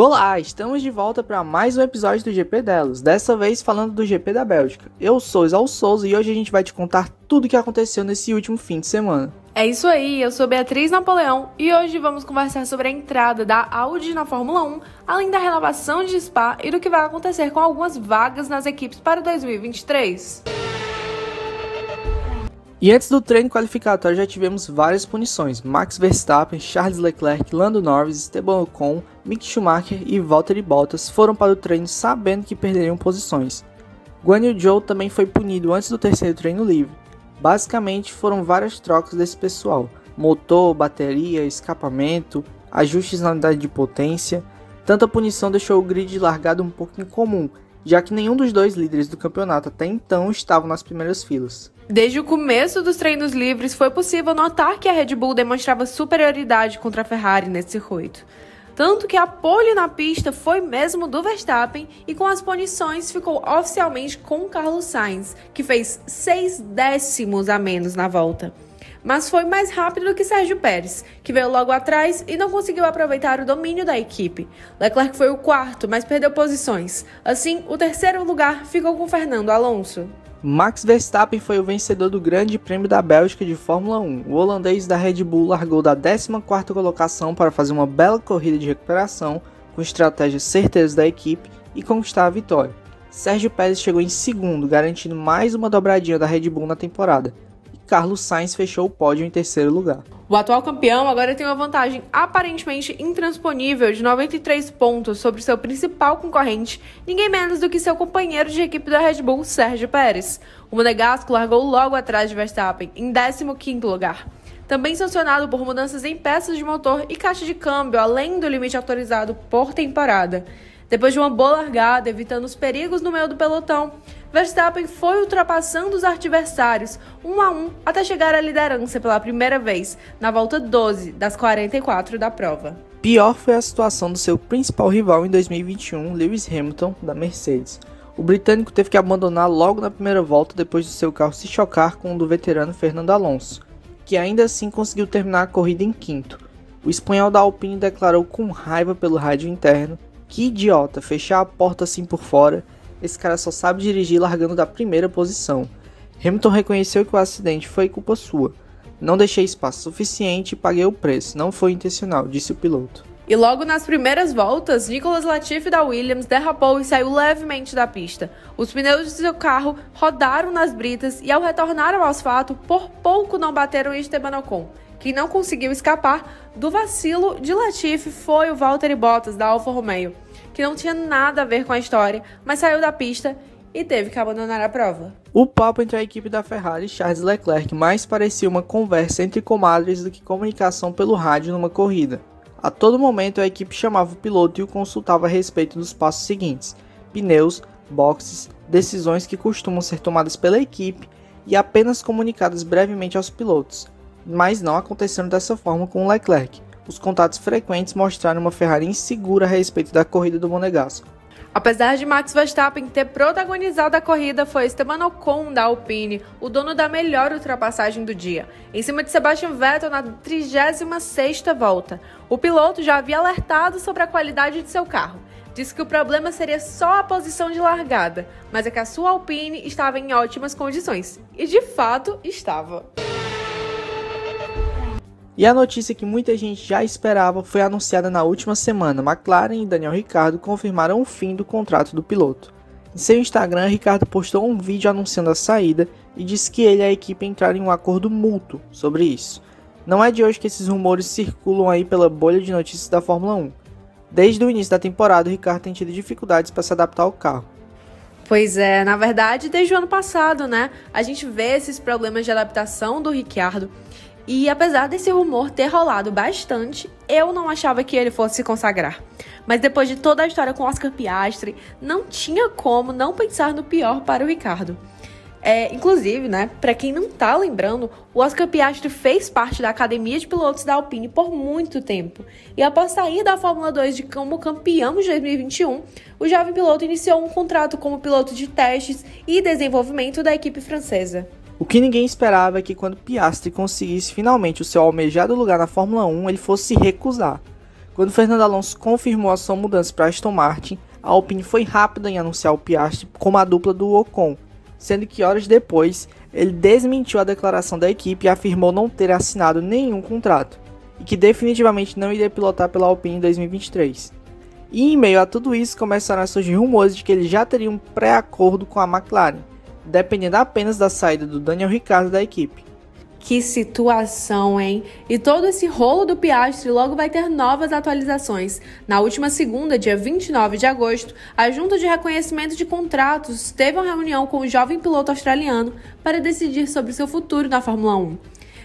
Olá, estamos de volta para mais um episódio do GP delas, dessa vez falando do GP da Bélgica. Eu sou Isal Souza e hoje a gente vai te contar tudo o que aconteceu nesse último fim de semana. É isso aí, eu sou Beatriz Napoleão e hoje vamos conversar sobre a entrada da Audi na Fórmula 1, além da renovação de Spa e do que vai acontecer com algumas vagas nas equipes para 2023. E antes do treino qualificatório já tivemos várias punições. Max Verstappen, Charles Leclerc, Lando Norris, Esteban Ocon, Mick Schumacher e Valtteri Bottas foram para o treino sabendo que perderiam posições. Guan Yu Zhou também foi punido antes do terceiro treino livre. Basicamente foram várias trocas desse pessoal: motor, bateria, escapamento, ajustes na unidade de potência. Tanta punição deixou o grid largado um pouco incomum, já que nenhum dos dois líderes do campeonato até então estavam nas primeiras filas. Desde o começo dos treinos livres, foi possível notar que a Red Bull demonstrava superioridade contra a Ferrari nesse circuito. Tanto que a pole na pista foi mesmo do Verstappen e com as punições ficou oficialmente com Carlos Sainz, que fez seis décimos a menos na volta. Mas foi mais rápido do que Sérgio Pérez, que veio logo atrás e não conseguiu aproveitar o domínio da equipe. Leclerc foi o quarto, mas perdeu posições. Assim, o terceiro lugar ficou com Fernando Alonso. Max Verstappen foi o vencedor do Grande Prêmio da Bélgica de Fórmula 1. O holandês da Red Bull largou da 14ª colocação para fazer uma bela corrida de recuperação, com estratégias certeiras da equipe e conquistar a vitória. Sérgio Pérez chegou em segundo, garantindo mais uma dobradinha da Red Bull na temporada. Carlos Sainz fechou o pódio em terceiro lugar. O atual campeão agora tem uma vantagem aparentemente intransponível de 93 pontos sobre seu principal concorrente, ninguém menos do que seu companheiro de equipe da Red Bull, Sérgio Pérez. O Monegasco largou logo atrás de Verstappen, em 15º lugar. Também sancionado por mudanças em peças de motor e caixa de câmbio, além do limite autorizado por temporada. Depois de uma boa largada, evitando os perigos no meio do pelotão, Verstappen foi ultrapassando os adversários um a um até chegar à liderança pela primeira vez, na volta 12 das 44 da prova. Pior foi a situação do seu principal rival em 2021, Lewis Hamilton, da Mercedes. O britânico teve que abandonar logo na primeira volta depois do seu carro se chocar com o do veterano Fernando Alonso, que ainda assim conseguiu terminar a corrida em quinto. O espanhol da Alpine declarou com raiva pelo rádio interno que idiota, fechar a porta assim por fora. Esse cara só sabe dirigir largando da primeira posição. Hamilton reconheceu que o acidente foi culpa sua. Não deixei espaço suficiente e paguei o preço. Não foi intencional, disse o piloto. E logo nas primeiras voltas, Nicholas Latifi da Williams derrapou e saiu levemente da pista. Os pneus de seu carro rodaram nas britas e ao retornar ao asfalto, por pouco não bateram em Esteban Ocon. Quem não conseguiu escapar do vacilo de Latifi foi o Valtteri Bottas da Alfa Romeo, que não tinha nada a ver com a história, mas saiu da pista e teve que abandonar a prova. O papo entre a equipe da Ferrari e Charles Leclerc mais parecia uma conversa entre comadres do que comunicação pelo rádio numa corrida. A todo momento a equipe chamava o piloto e o consultava a respeito dos passos seguintes: pneus, boxes, decisões que costumam ser tomadas pela equipe e apenas comunicadas brevemente aos pilotos mas não aconteceram dessa forma com o Leclerc. Os contatos frequentes mostraram uma Ferrari insegura a respeito da corrida do Monegasco. Apesar de Max Verstappen ter protagonizado a corrida, foi Esteban Ocon da Alpine, o dono da melhor ultrapassagem do dia, em cima de Sebastian Vettel na 36ª volta. O piloto já havia alertado sobre a qualidade de seu carro. Disse que o problema seria só a posição de largada, mas é que a sua Alpine estava em ótimas condições. E de fato estava. E a notícia que muita gente já esperava foi anunciada na última semana. McLaren e Daniel Ricciardo confirmaram o fim do contrato do piloto. Em seu Instagram, Ricardo postou um vídeo anunciando a saída e disse que ele e a equipe entraram em um acordo mútuo sobre isso. Não é de hoje que esses rumores circulam aí pela bolha de notícias da Fórmula 1. Desde o início da temporada, o Ricardo tem tido dificuldades para se adaptar ao carro. Pois é, na verdade, desde o ano passado, né? A gente vê esses problemas de adaptação do Ricciardo e apesar desse rumor ter rolado bastante, eu não achava que ele fosse se consagrar. Mas depois de toda a história com Oscar Piastri, não tinha como não pensar no pior para o Ricardo. É, inclusive, né, para quem não tá lembrando, o Oscar Piastri fez parte da academia de pilotos da Alpine por muito tempo. E após sair da Fórmula 2 de como campeão de 2021, o jovem piloto iniciou um contrato como piloto de testes e desenvolvimento da equipe francesa. O que ninguém esperava é que quando Piastri conseguisse finalmente o seu almejado lugar na Fórmula 1, ele fosse se recusar. Quando Fernando Alonso confirmou a sua mudança para Aston Martin, a Alpine foi rápida em anunciar o Piastri como a dupla do Ocon, sendo que horas depois ele desmentiu a declaração da equipe e afirmou não ter assinado nenhum contrato e que definitivamente não iria pilotar pela Alpine em 2023. E em meio a tudo isso começaram a surgir rumores de que ele já teria um pré-acordo com a McLaren, dependendo apenas da saída do Daniel Ricciardo da equipe. Que situação, hein? E todo esse rolo do Piastri logo vai ter novas atualizações. Na última segunda, dia 29 de agosto, a Junta de Reconhecimento de Contratos teve uma reunião com o jovem piloto australiano para decidir sobre seu futuro na Fórmula 1.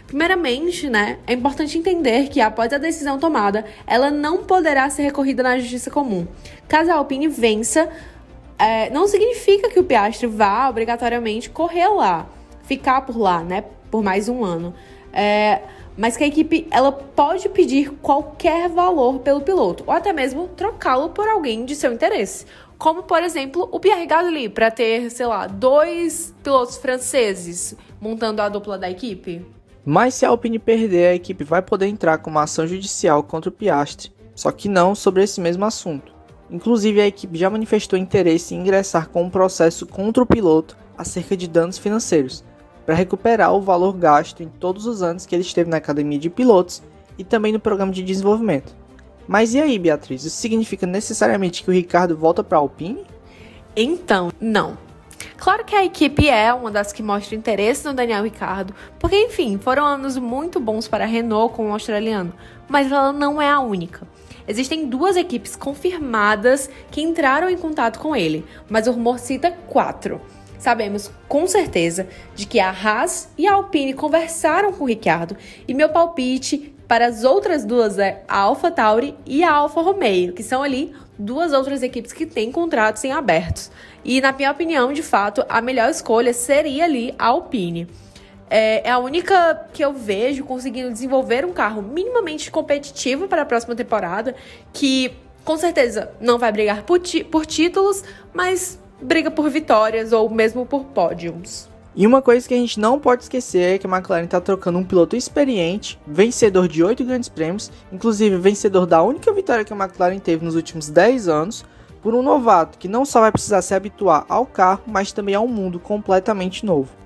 Primeiramente, né, é importante entender que após a decisão tomada, ela não poderá ser recorrida na justiça comum. Caso a Alpine vença, é, não significa que o Piastri vá obrigatoriamente correr lá, ficar por lá, né, por mais um ano. É, mas que a equipe ela pode pedir qualquer valor pelo piloto, ou até mesmo trocá-lo por alguém de seu interesse. Como, por exemplo, o Pierre Gasly, para ter, sei lá, dois pilotos franceses montando a dupla da equipe. Mas se a Alpine perder, a equipe vai poder entrar com uma ação judicial contra o Piastri, só que não sobre esse mesmo assunto. Inclusive, a equipe já manifestou interesse em ingressar com um processo contra o piloto acerca de danos financeiros, para recuperar o valor gasto em todos os anos que ele esteve na academia de pilotos e também no programa de desenvolvimento. Mas e aí, Beatriz? Isso significa necessariamente que o Ricardo volta para a Alpine? Então, não. Claro que a equipe é uma das que mostra interesse no Daniel Ricardo, porque enfim, foram anos muito bons para a Renault com o australiano, mas ela não é a única. Existem duas equipes confirmadas que entraram em contato com ele, mas o rumor cita quatro. Sabemos com certeza de que a Haas e a Alpine conversaram com o Ricardo e meu palpite para as outras duas é a Alpha Tauri e a Alfa Romeo, que são ali duas outras equipes que têm contratos em abertos. E, na minha opinião, de fato, a melhor escolha seria ali a Alpine. É, é a única que eu vejo conseguindo desenvolver um carro minimamente competitivo para a próxima temporada, que com certeza não vai brigar por, por títulos, mas briga por vitórias ou mesmo por pódios. E uma coisa que a gente não pode esquecer é que a McLaren está trocando um piloto experiente, vencedor de oito grandes prêmios, inclusive vencedor da única vitória que a McLaren teve nos últimos 10 anos, por um novato que não só vai precisar se habituar ao carro, mas também a um mundo completamente novo.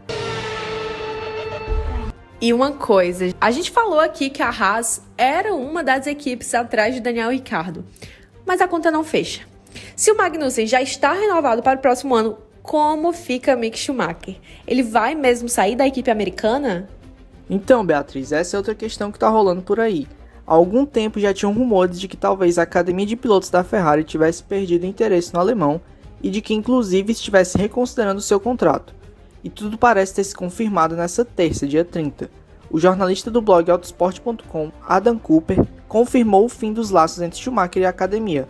E uma coisa, a gente falou aqui que a Haas era uma das equipes atrás de Daniel Ricardo, mas a conta não fecha. Se o Magnussen já está renovado para o próximo ano, como fica Mick Schumacher? Ele vai mesmo sair da equipe americana? Então, Beatriz, essa é outra questão que está rolando por aí. Há algum tempo já tinham rumores de que talvez a academia de pilotos da Ferrari tivesse perdido interesse no alemão e de que inclusive estivesse reconsiderando seu contrato. E tudo parece ter se confirmado nessa terça, dia 30. O jornalista do blog Autosport.com, Adam Cooper, confirmou o fim dos laços entre Schumacher e a academia.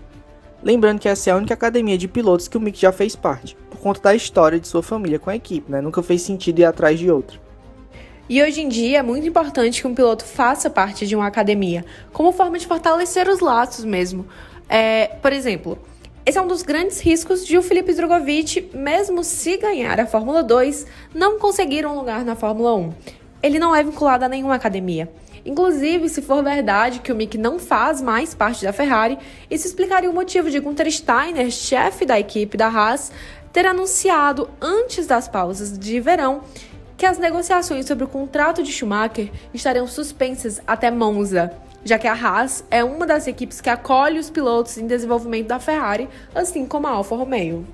Lembrando que essa é a única academia de pilotos que o Mick já fez parte por conta da história de sua família com a equipe, né? Nunca fez sentido ir atrás de outra. E hoje em dia é muito importante que um piloto faça parte de uma academia, como forma de fortalecer os laços mesmo. É, por exemplo, esse é um dos grandes riscos de o Felipe Drogovic, mesmo se ganhar a Fórmula 2, não conseguir um lugar na Fórmula 1. Ele não é vinculado a nenhuma academia. Inclusive, se for verdade que o Mick não faz mais parte da Ferrari, isso explicaria o motivo de Gunther Steiner, chefe da equipe da Haas, ter anunciado antes das pausas de verão que as negociações sobre o contrato de Schumacher estariam suspensas até Monza, já que a Haas é uma das equipes que acolhe os pilotos em desenvolvimento da Ferrari, assim como a Alfa Romeo.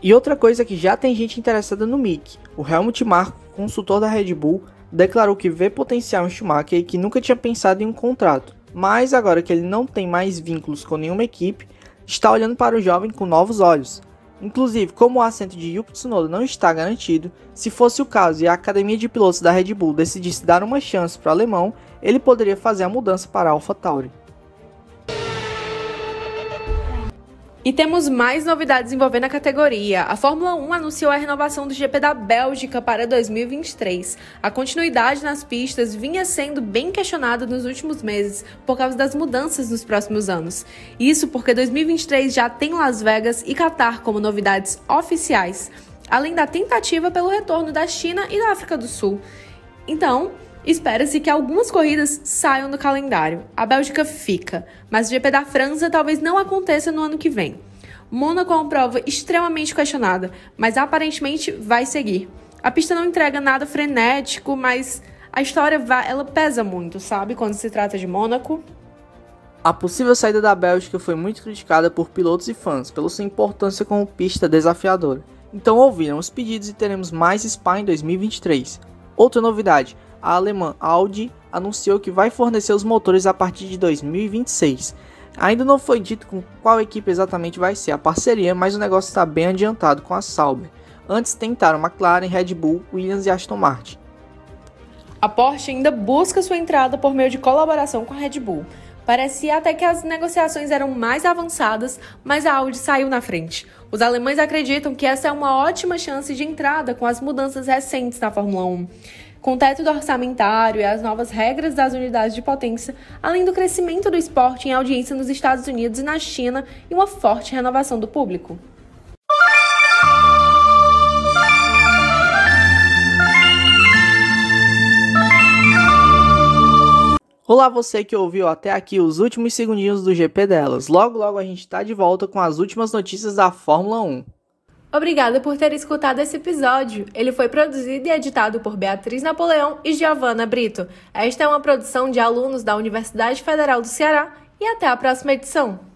E outra coisa que já tem gente interessada no Mick, o Helmut Marko, consultor da Red Bull, declarou que vê potencial em Schumacher e que nunca tinha pensado em um contrato, mas agora que ele não tem mais vínculos com nenhuma equipe, está olhando para o jovem com novos olhos. Inclusive, como o assento de Yuki Tsunoda não está garantido, se fosse o caso e a academia de pilotos da Red Bull decidisse dar uma chance para o alemão, ele poderia fazer a mudança para a AlphaTauri. E temos mais novidades envolvendo a categoria. A Fórmula 1 anunciou a renovação do GP da Bélgica para 2023. A continuidade nas pistas vinha sendo bem questionada nos últimos meses por causa das mudanças nos próximos anos. Isso porque 2023 já tem Las Vegas e Qatar como novidades oficiais, além da tentativa pelo retorno da China e da África do Sul. Então, Espera-se que algumas corridas saiam do calendário. A Bélgica fica, mas o GP da França talvez não aconteça no ano que vem. Mônaco é uma prova extremamente questionada, mas aparentemente vai seguir. A pista não entrega nada frenético, mas a história vai, ela pesa muito, sabe, quando se trata de Mônaco. A possível saída da Bélgica foi muito criticada por pilotos e fãs pela sua importância como pista desafiadora. Então ouviram os pedidos e teremos mais Spa em 2023. Outra novidade, a alemã Audi anunciou que vai fornecer os motores a partir de 2026. Ainda não foi dito com qual equipe exatamente vai ser a parceria, mas o negócio está bem adiantado com a Sauber. Antes tentaram McLaren, Red Bull, Williams e Aston Martin. A Porsche ainda busca sua entrada por meio de colaboração com a Red Bull. Parecia até que as negociações eram mais avançadas, mas a Audi saiu na frente. Os alemães acreditam que essa é uma ótima chance de entrada com as mudanças recentes na Fórmula 1 com o teto orçamentário e as novas regras das unidades de potência, além do crescimento do esporte em audiência nos Estados Unidos e na China e uma forte renovação do público. Olá você que ouviu até aqui os últimos segundinhos do GP delas. Logo logo a gente está de volta com as últimas notícias da Fórmula 1. Obrigada por ter escutado esse episódio. Ele foi produzido e editado por Beatriz Napoleão e Giovanna Brito. Esta é uma produção de alunos da Universidade Federal do Ceará e até a próxima edição.